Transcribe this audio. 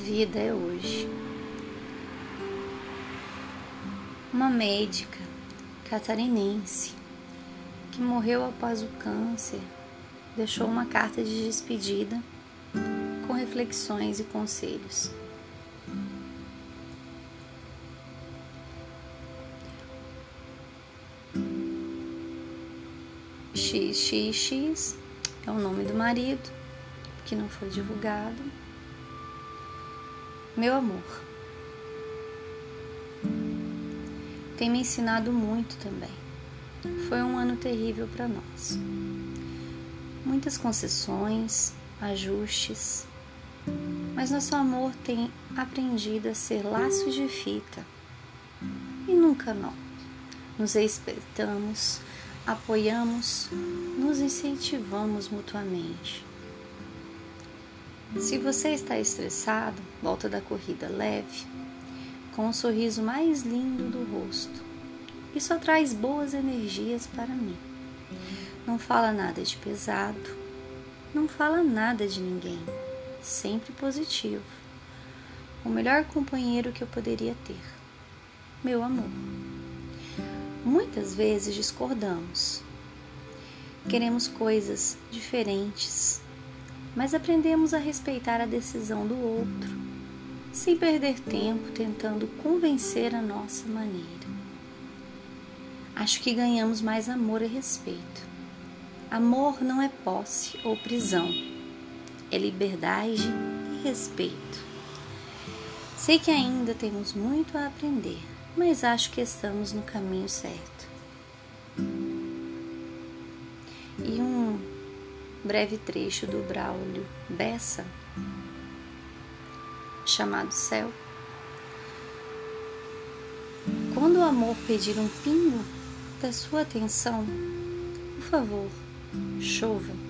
vida é hoje. Uma médica catarinense que morreu após o câncer deixou uma carta de despedida com reflexões e conselhos. XXX é o nome do marido, que não foi divulgado. Meu amor, tem me ensinado muito também. Foi um ano terrível para nós. Muitas concessões, ajustes, mas nosso amor tem aprendido a ser laços de fita e nunca não. Nos respeitamos, apoiamos, nos incentivamos mutuamente. Se você está estressado, volta da corrida leve, com o sorriso mais lindo do rosto. Isso traz boas energias para mim. Não fala nada de pesado, não fala nada de ninguém, sempre positivo. O melhor companheiro que eu poderia ter. Meu amor. Muitas vezes discordamos. Queremos coisas diferentes, mas aprendemos a respeitar a decisão do outro, sem perder tempo tentando convencer a nossa maneira. Acho que ganhamos mais amor e respeito. Amor não é posse ou prisão, é liberdade e respeito. Sei que ainda temos muito a aprender mas acho que estamos no caminho certo. E um breve trecho do Braulio Bessa, chamado Céu. Quando o amor pedir um pingo da sua atenção, por favor, chova.